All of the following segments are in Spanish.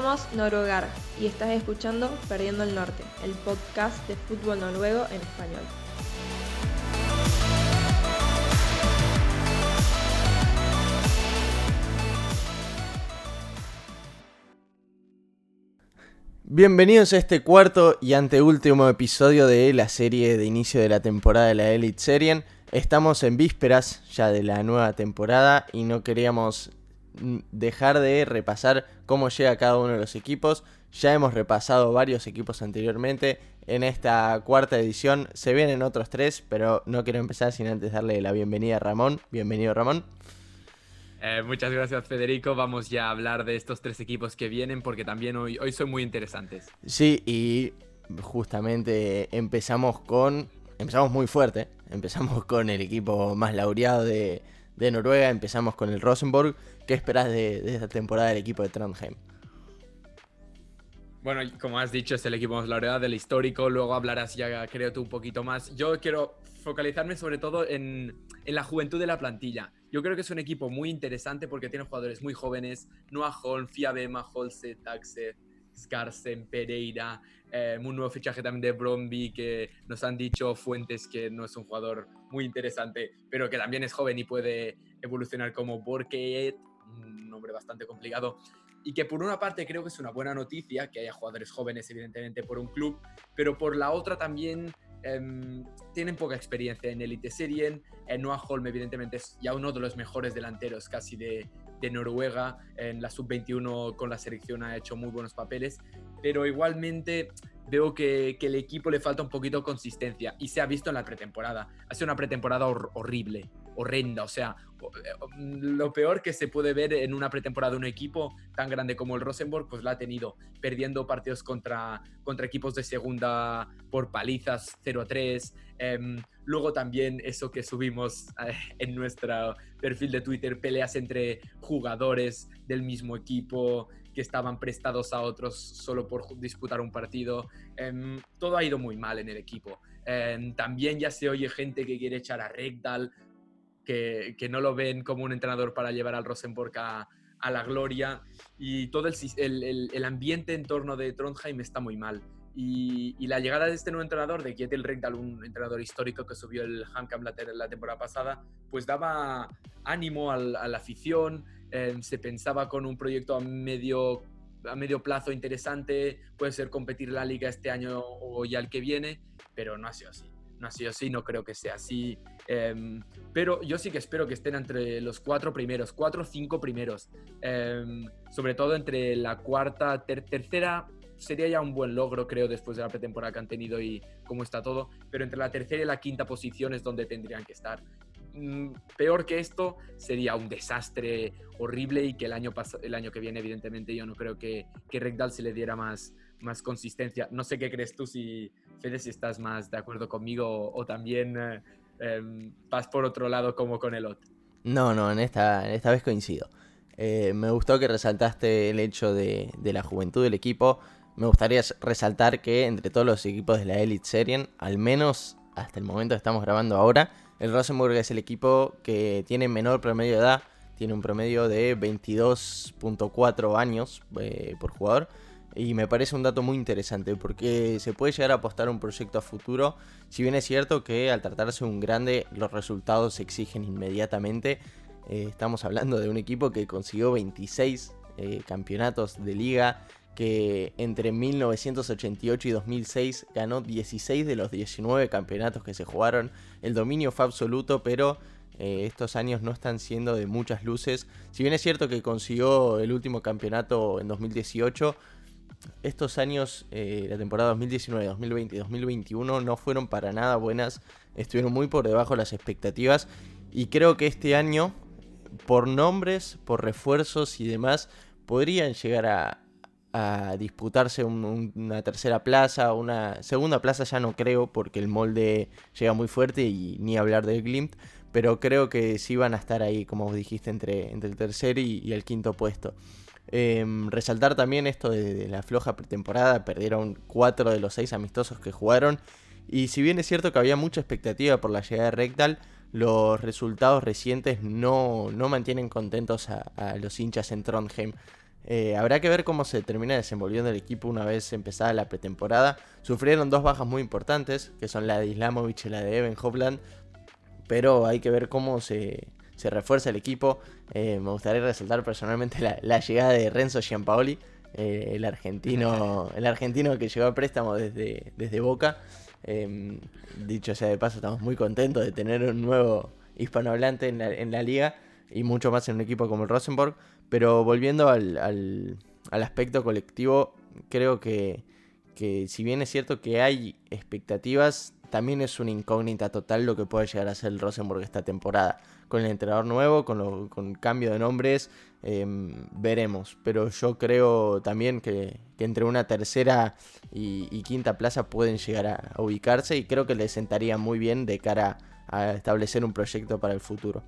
Somos Noruegar y estás escuchando Perdiendo el Norte, el podcast de fútbol noruego en español. Bienvenidos a este cuarto y anteúltimo episodio de la serie de inicio de la temporada de la Elite Serien. Estamos en vísperas ya de la nueva temporada y no queríamos dejar de repasar cómo llega cada uno de los equipos. Ya hemos repasado varios equipos anteriormente. En esta cuarta edición se vienen otros tres, pero no quiero empezar sin antes darle la bienvenida a Ramón. Bienvenido Ramón. Eh, muchas gracias Federico, vamos ya a hablar de estos tres equipos que vienen porque también hoy, hoy son muy interesantes. Sí, y justamente empezamos con... Empezamos muy fuerte, empezamos con el equipo más laureado de, Noruega, empezamos con el Rosenborg. ¿Qué esperas de, de esta temporada del equipo de Trondheim? Bueno, como has dicho, es el equipo más laureado del histórico. Luego hablarás ya, creo tú, un poquito más. Yo quiero focalizarme sobre todo en, en, la juventud de la plantilla. Yo creo que es un equipo muy interesante porque tiene jugadores muy jóvenes. Noah Holm, Fiabema, Holse, Taxe, Skarsen, Pereira. Eh, un nuevo fichaje también de Bromby que nos han dicho fuentes que no es un jugador muy interesante, pero que también es joven y puede evolucionar como Borket, un nombre bastante complicado y que por una parte creo que es una buena noticia que haya jugadores jóvenes, evidentemente, por un club, pero por la otra también em, tienen poca experiencia en Elite Serien. Eh, Noah Holm, evidentemente, es ya uno de los mejores delanteros casi de, de Noruega. En la sub-21 con la selección ha hecho muy buenos papeles, pero igualmente veo que, el equipo le falta un poquito de consistencia y se ha visto en la pretemporada. Ha sido una pretemporada horrible, horrenda, o sea, eh, lo peor que se puede ver en una pretemporada de un equipo tan grande como el Rosenborg, pues la ha tenido, perdiendo partidos contra, contra equipos de segunda por palizas 0 a 3. Em, luego también eso que subimos eh, en nuestro perfil de Twitter, peleas entre jugadores del mismo equipo que estaban prestados a otros solo por disputar un partido. Em, todo ha ido muy mal en el equipo. Em, también ya se oye gente que quiere echar a Rekdal que, no lo ven como un entrenador para llevar al Rosenborg a, la gloria y todo el, ambiente en torno de Trondheim está muy mal. Y, la llegada de este nuevo entrenador, de Kjetil Rekdal, un entrenador histórico que subió el HamKam la, la temporada pasada, pues daba ánimo a la afición, eh, se pensaba con un proyecto a medio, a medio plazo interesante, puede ser competir la liga este año o ya el que viene, pero no ha sido así no ha sido así, no creo que sea así. Em, pero yo sí que espero que estén entre los cuatro primeros, cuatro o cinco primeros. Em, sobre todo entre la cuarta, tercera, sería ya un buen logro, creo, después de la pretemporada que han tenido y cómo está todo. Pero entre la tercera y la quinta posición es donde tendrían que estar. Mm, peor que esto sería un desastre horrible y que el año, el año que viene, evidentemente, yo no creo que, que Rekdal se le diera más, más consistencia. No sé qué crees tú si Fede, si estás más de acuerdo conmigo o, también eh, em, vas por otro lado como con el otro. No, no, en esta, esta vez coincido. Eh, me gustó que resaltaste el hecho de, la juventud del equipo. Me gustaría resaltar que entre todos los equipos de la Elite Serien, al menos hasta el momento que estamos grabando ahora, el Rosenborg es el equipo que tiene menor promedio de edad, tiene un promedio de 22.4 años eh, por jugador y me parece un dato muy interesante porque se puede llegar a apostar un proyecto a futuro. Si bien es cierto que al tratarse de un grande los resultados se exigen inmediatamente. Eh, estamos hablando de un equipo que consiguió 26 eh, campeonatos de liga, que entre 1988 y 2006 ganó 16 de los 19 campeonatos que se jugaron. El dominio fue absoluto, pero eh, estos años no están siendo de muchas luces. Si bien es cierto que consiguió el último campeonato en 2018, estos años, eh, la temporada 2019, 2020 y 2021 no fueron para nada buenas, estuvieron muy por debajo de las expectativas y creo que este año, por nombres, por refuerzos y demás, podrían llegar a, disputarse una tercera plaza, una segunda plaza ya no creo porque el molde llega muy fuerte y ni hablar del Glimt, pero creo que sí van a estar ahí, como vos dijiste, entre, entre el tercer y el quinto puesto. Em, resaltar también esto de, la floja pretemporada, perdieron 4 de los 6 amistosos que jugaron. Y si bien es cierto que había mucha expectativa por la llegada de Rectal, los resultados recientes no, no mantienen contentos a, los hinchas en Trondheim. Eh, habrá que ver cómo se termina desenvolviendo el equipo una vez empezada la pretemporada. Sufrieron dos bajas muy importantes, que son la de Islamovic y la de Evan Hovland, pero hay que ver cómo se, refuerza el equipo. Eh, me gustaría resaltar personalmente la, llegada de Renzo Giampaoli, eh, el, argentino, el argentino que llegó a préstamo desde, desde Boca. Em, dicho sea de paso, estamos muy contentos de tener un nuevo hispanohablante en la, en la liga y mucho más en un equipo como el Rosenborg. Pero volviendo al, al, aspecto colectivo, creo que, que, si bien es cierto que hay expectativas, también es una incógnita total lo que puede llegar a ser el Rosenborg esta temporada. Con el entrenador nuevo, con, lo, con cambio de nombres, em, veremos. Pero yo creo también que, entre una tercera y, quinta plaza pueden llegar a, a ubicarse y creo que les sentaría muy bien de cara a establecer un proyecto para el futuro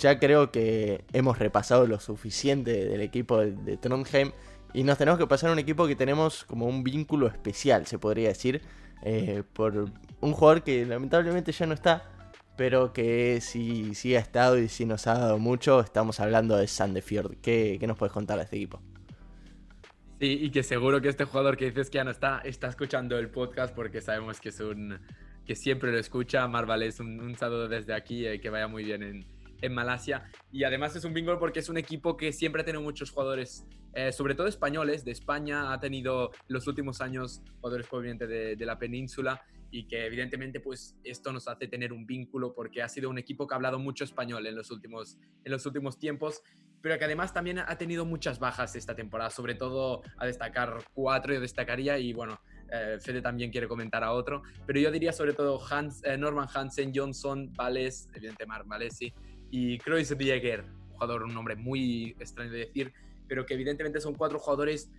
ya creo que hemos repasado lo suficiente del equipo de, Trondheim y nos tenemos que pasar a un equipo que tenemos como un vínculo especial, se podría decir, eh, por un jugador que lamentablemente ya no está, pero que sí, sí ha estado y sí nos ha dado mucho. Estamos hablando de Sandefjord. ¿Qué, ¿Qué nos puedes contar de este equipo? Sí, y que seguro que este jugador que dices que ya no está, está escuchando el podcast porque sabemos que es un que siempre lo escucha. Marval es un, saludo desde aquí, y que vaya muy bien en, en Malasia. Y además es un bingo porque es un equipo que siempre ha tenido muchos jugadores, eh, sobre todo españoles, de España. Ha tenido los últimos años jugadores provenientes de, de, la península y que evidentemente pues esto nos hace tener un vínculo porque ha sido un equipo que ha hablado mucho español en los últimos, en los últimos tiempos pero que además también ha tenido muchas bajas esta temporada, sobre todo a destacar cuatro, yo destacaría, y bueno, eh, Fede también quiere comentar a otro, pero yo diría sobre todo Hans, eh, Norman Hansen, Johnson, Vales, evidentemente Mark Valesi, y Kreuzberger, un jugador, un nombre muy extraño de decir, pero que evidentemente son cuatro jugadores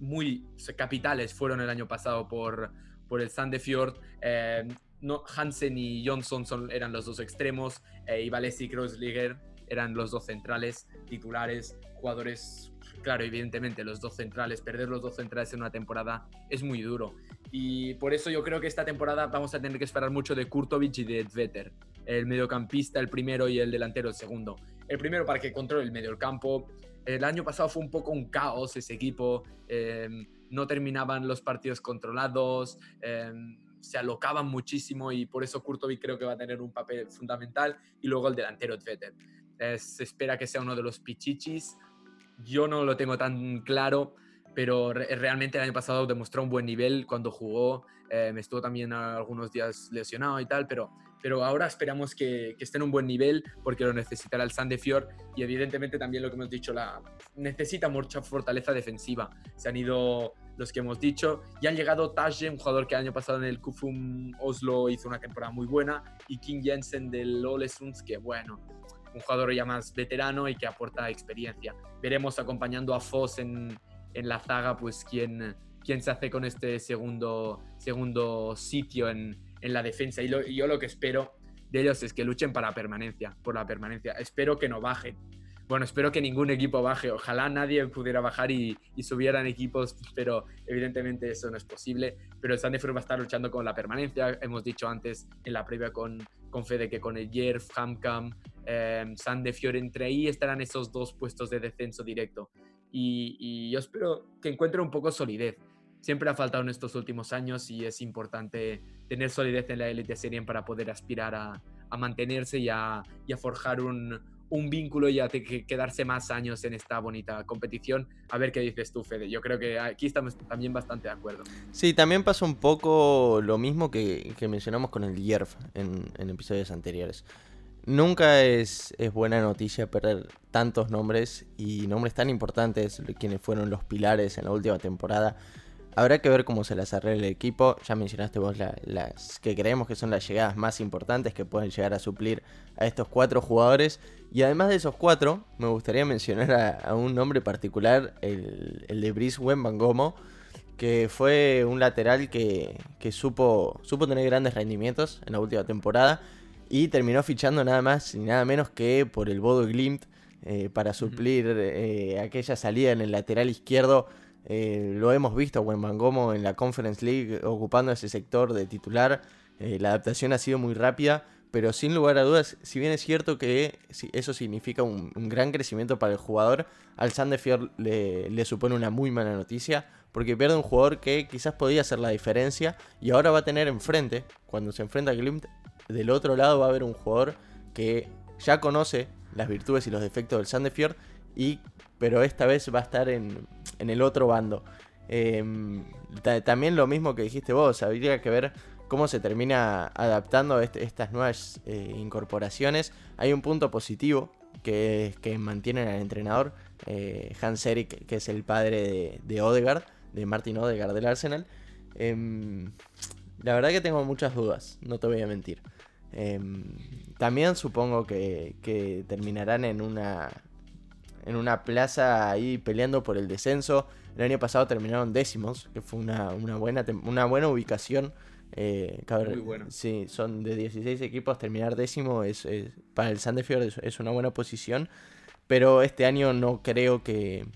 muy capitales, fueron el año pasado por, por el Sandefjord. Eh, no, Hansen y Johnson son, eran los dos extremos, eh, y Valesi y Kreuzberger eran los dos centrales titulares, jugadores, claro, evidentemente los dos centrales, perder los dos centrales en una temporada es muy duro. Y por eso yo creo que esta temporada vamos a tener que esperar mucho de Kurtovic y de Edveter el mediocampista el primero y el delantero el segundo. El primero para que controle el medio del campo. El año pasado fue un poco un caos ese equipo, em, no terminaban los partidos controlados, em, se alocaban muchísimo y por eso Kurtovic creo que va a tener un papel fundamental y luego el delantero Tveter. se espera que sea uno de los pichichis. Yo no lo tengo tan claro, pero realmente el año pasado demostró un buen nivel cuando jugó. Eh, me estuvo también algunos días lesionado y tal, pero pero ahora esperamos que, que, esté en un buen nivel porque lo necesitará el Sandefjord y evidentemente también lo que hemos dicho, la, necesita mucha fortaleza defensiva. Se han ido los que hemos dicho y han llegado Taje, un jugador que el año pasado en el Kufum Oslo hizo una temporada muy buena y King Jensen del Olesunds que bueno, un jugador ya más veterano y que aporta experiencia. Veremos acompañando a Foss en, en la zaga pues quién, quién se hace con este segundo, segundo sitio en, en la defensa. Y, yo lo que espero de ellos es que luchen para permanencia, por la permanencia. Espero que no bajen. Bueno, espero que ningún equipo baje. Ojalá nadie pudiera bajar y, subieran equipos, pero evidentemente eso no es posible. Pero el Sandefjord va a estar luchando con la permanencia. Hemos dicho antes en la previa con, con Fede que con el Jerv, Hamcam, eh, entre ahí estarán esos dos puestos de descenso directo. Y, y yo espero que encuentren un poco solidez siempre ha faltado en estos últimos años y es importante tener solidez en la élite serien para poder aspirar a, mantenerse y a, forjar un, vínculo y a quedarse más años en esta bonita competición. A ver qué dices tú, Fede. Yo creo que aquí estamos también bastante de acuerdo. Sí, también pasa un poco lo mismo que, mencionamos con el Yerf en, en episodios anteriores. Nunca es, es, buena noticia perder tantos nombres y nombres tan importantes, quienes fueron los pilares en la última temporada. Habrá que ver cómo se las arregla el equipo. Ya mencionaste vos las que creemos que son las llegadas más importantes que pueden llegar a suplir a estos cuatro jugadores. Y además de esos cuatro, me gustaría mencionar a, un nombre particular, el, de Brice Wembangomo, que fue un lateral que, supo, supo tener grandes rendimientos en la última temporada y terminó fichando nada más y nada menos que por el Bodo Glimt eh, para suplir eh, aquella salida en el lateral izquierdo eh, lo hemos visto a Bangomo en la Conference League ocupando ese sector de titular. La adaptación ha sido muy rápida, pero sin lugar a dudas, si bien es cierto que eso significa un, gran crecimiento para el jugador, al Sandefjord le, le, supone una muy mala noticia, porque pierde un jugador que quizás podía hacer la diferencia, y ahora va a tener enfrente, cuando se enfrenta a Glimt, del otro lado va a haber un jugador que ya conoce las virtudes y los defectos del Sandefjord, y, pero esta vez va a estar en, en el otro bando. Em, también lo mismo que dijiste vos, habría que ver cómo se termina adaptando este, estas nuevas eh, incorporaciones. Hay un punto positivo que que mantienen al entrenador, eh, Hans Erik, que es el padre de, de Odegaard, de Martin Odegaard del Arsenal. Em, la verdad que tengo muchas dudas, no te voy a mentir. Em, también supongo que, que terminarán en una, en una plaza ahí peleando por el descenso. El año pasado terminaron décimos, que fue una, buena, una buena ubicación. Eh, Muy bueno. Sí, son de 16 equipos, terminar décimo es, para el Sandefjord es, una buena posición. Pero este año no creo que,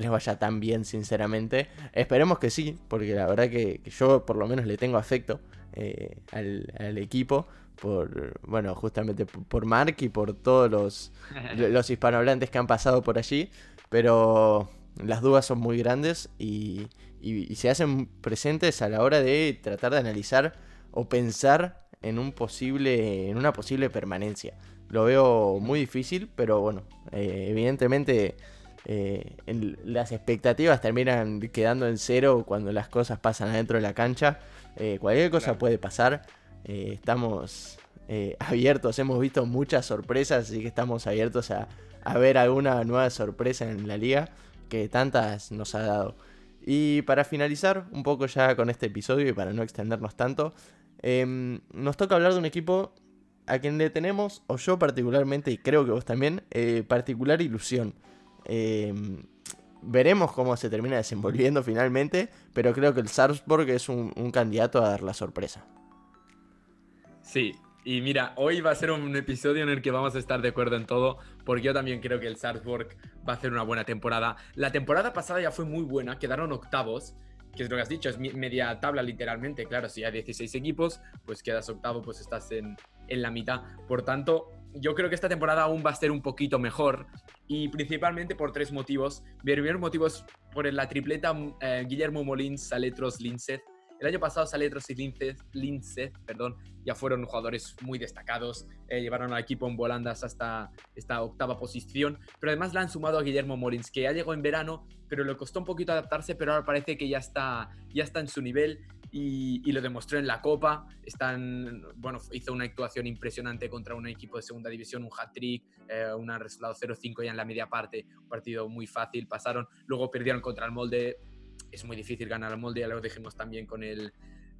les vaya tan bien, sinceramente. Esperemos que sí, porque la verdad que, yo por lo menos le tengo afecto eh, al, equipo. Por, bueno, justamente por Mark y por todos los, los hispanohablantes que han pasado por allí. Pero las dudas son muy grandes y, se hacen presentes a la hora de tratar de analizar o pensar en un posible en una posible permanencia. Lo veo muy difícil, pero bueno, eh, evidentemente eh, las expectativas terminan quedando en cero cuando las cosas pasan adentro de la cancha. Eh, cualquier cosa puede pasar. estamos abiertos, hemos visto muchas sorpresas, así que estamos abiertos a, a ver alguna nueva sorpresa en la liga que tantas nos ha dado. Y para finalizar un poco ya con este episodio y para no extendernos tanto, em, nos toca hablar de un equipo a quien le tenemos, o yo particularmente, y creo que vos también, eh, particular ilusión. Em, veremos cómo se termina desenvolviendo finalmente, pero creo que el Salzburg es un, candidato a dar la sorpresa. Sí, y mira, hoy va a ser un episodio en el que vamos a estar de acuerdo en todo, porque yo también creo que el Salzburg va a hacer una buena temporada. La temporada pasada ya fue muy buena, quedaron octavos, que es lo que has dicho, es media tabla literalmente. Claro, si hay 16 equipos, pues quedas octavo, pues estás en, en la mitad. Por tanto, yo creo que esta temporada aún va a ser un poquito mejor y principalmente por tres motivos. Mi primer motivo es por la tripleta eh, Guillermo Molins, Saletros, Linset el año pasado Saletros y Lince, perdón, ya fueron jugadores muy destacados, eh, llevaron al equipo en volandas hasta esta octava posición, pero además le han sumado a Guillermo Morins, que ya llegó en verano, pero le costó un poquito adaptarse, pero ahora parece que ya está, ya está en su nivel y, lo demostró en la Copa. Están, bueno, hizo una actuación impresionante contra un equipo de segunda división, un hat-trick, eh, un resultado 0-5 ya en la media parte, un partido muy fácil, pasaron, luego perdieron contra el Molde es muy difícil ganar al molde, ya lo dijimos también con el,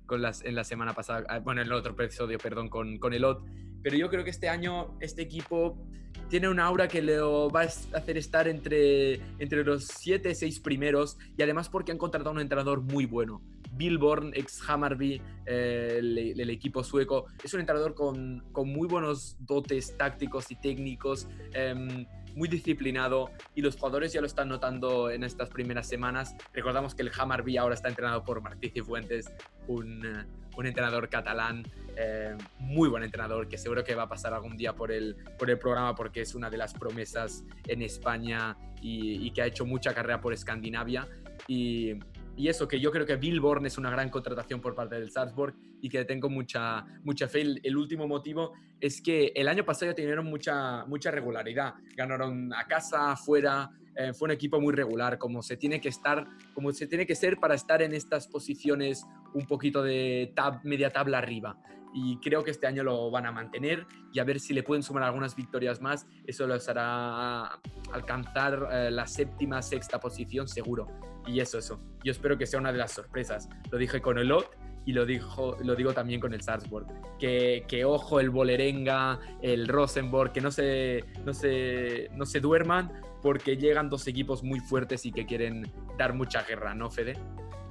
con las, en la semana pasada, ah, bueno, en el otro episodio, perdón, con, con el OT. Pero yo creo que este año este equipo tiene una aura que le va a hacer estar entre, entre los 7, 6 primeros y además porque han contratado un entrenador muy bueno. Bill Born, ex Hammarby, eh, el, equipo sueco, es un entrenador con, con muy buenos dotes tácticos y técnicos. Eh, muy disciplinado y los jugadores ya lo están notando en estas primeras semanas. Recordamos que el Hammarby ahora está entrenado por Martí Cifuentes, un, eh, un entrenador catalán, eh, muy buen entrenador, que seguro que va a pasar algún día por el, por el programa porque es una de las promesas en España y, que ha hecho mucha carrera por Escandinavia. Y, eso, que yo creo que Billborn es una gran contratación por parte del Salzburg y que tengo mucha, mucha fe. El, último motivo es que el año pasado ya tuvieron mucha, mucha regularidad. Ganaron a casa, afuera, eh, fue un equipo muy regular, como se tiene que estar, como se tiene que ser para estar en estas posiciones un poquito de tab, media tabla arriba. Y creo que este año lo van a mantener y a ver si le pueden sumar algunas victorias más. Eso les hará alcanzar eh, la séptima, sexta posición seguro. Y eso, eso. Yo espero que sea una de las sorpresas. Lo dije con el OT y lo, dijo, lo digo también con el Salzburg. Que, que, ojo el Bolerenga, el Rosenborg, que no se, no, se, no se duerman porque llegan dos equipos muy fuertes y que quieren dar mucha guerra, ¿no, Fede?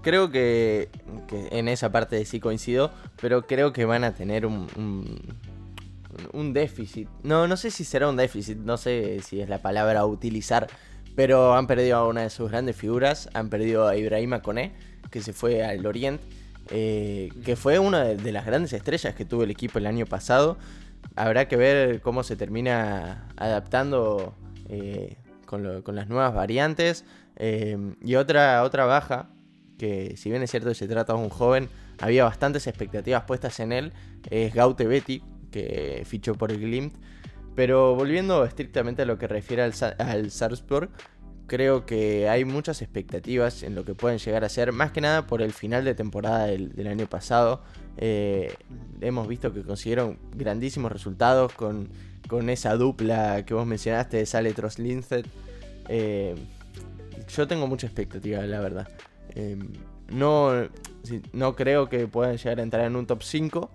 Creo que, en esa parte sí coincido, pero creo que van a tener un, un, déficit. No, no sé si será un déficit, no sé si es la palabra a utilizar, pero han perdido a una de sus grandes figuras, han perdido a Ibrahima Koné, que se fue al Oriente, eh, que fue una de, las grandes estrellas que tuvo el equipo el año pasado. habrá que ver cómo se termina adaptando eh, con, las nuevas variantes. y otra, otra baja, que si bien es cierto que se trata de un joven, había bastantes expectativas puestas en él, es Gaute Betty, que fichó por el Glimt. Pero volviendo estrictamente a lo que refiere al, al Salzburg, creo que hay muchas expectativas en lo que pueden llegar a ser, más que nada por el final de temporada del, año pasado. Eh, hemos visto que consiguieron grandísimos resultados con, con, esa dupla que vos mencionaste de Sale Linset. Eh, yo tengo mucha expectativa, la verdad. Eh, no, no creo que puedan llegar a entrar en un top 5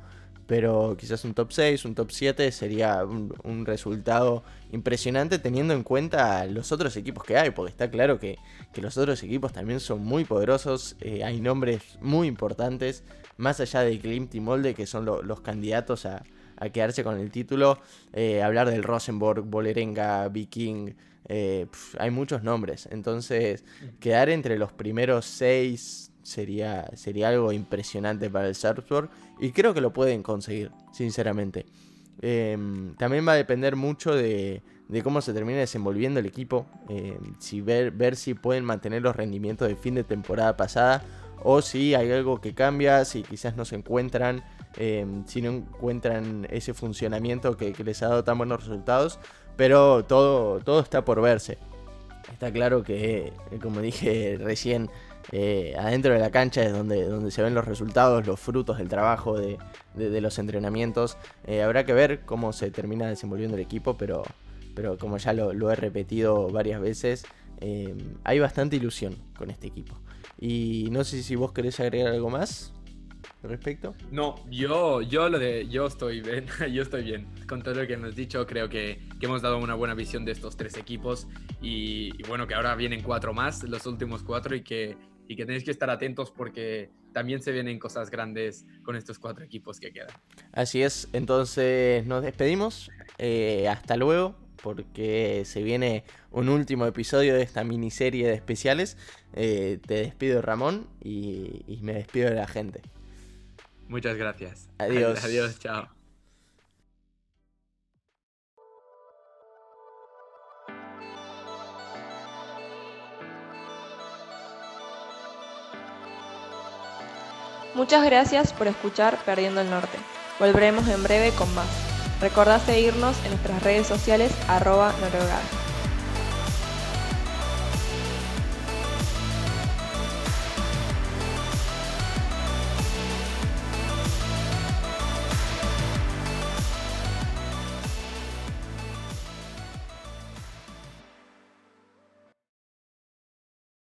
pero quizás un top 6, un top 7 sería un, resultado impresionante teniendo en cuenta los otros equipos que hay, porque está claro que, los otros equipos también son muy poderosos, eh, hay nombres muy importantes, más allá de Klimt y Molde, que son los candidatos a, quedarse con el título, eh, hablar del Rosenborg, Bolerenga, Viking, eh, hay muchos nombres, entonces quedar entre los primeros 6 sería, sería algo impresionante para el Salzburg y creo que lo pueden conseguir, sinceramente. Em, también va a depender mucho de, cómo se termine desenvolviendo el equipo, em, si ver, ver si pueden mantener los rendimientos de fin de temporada pasada o si hay algo que cambia, si quizás no se encuentran, em, si no encuentran ese funcionamiento que, les ha dado tan buenos resultados, pero todo, todo está por verse. Está claro que, como dije recién, eh, adentro de la cancha es donde, donde se ven los resultados, los frutos del trabajo de, los entrenamientos. Eh, habrá que ver cómo se termina desenvolviendo el equipo, pero, pero como ya lo, he repetido varias veces, eh, hay bastante ilusión con este equipo. Y no sé si vos querés agregar algo más al respecto. No, yo, yo lo de, yo estoy bien, yo estoy bien. Con todo lo que hemos dicho, creo que, hemos dado una buena visión de estos tres equipos y, y, bueno, que ahora vienen cuatro más, los últimos cuatro y que y que tenéis que estar atentos porque también se vienen cosas grandes con estos cuatro equipos que quedan. Así es, entonces nos despedimos. Eh, hasta luego, porque se viene un último episodio de esta miniserie de especiales. Eh, te despido, Ramón, y, y me despido de la gente. Muchas gracias. Adiós. Adiós, chao. Muchas gracias por escuchar Perdiendo el Norte. Volveremos en breve con más. Recordá seguirnos en nuestras redes sociales arroba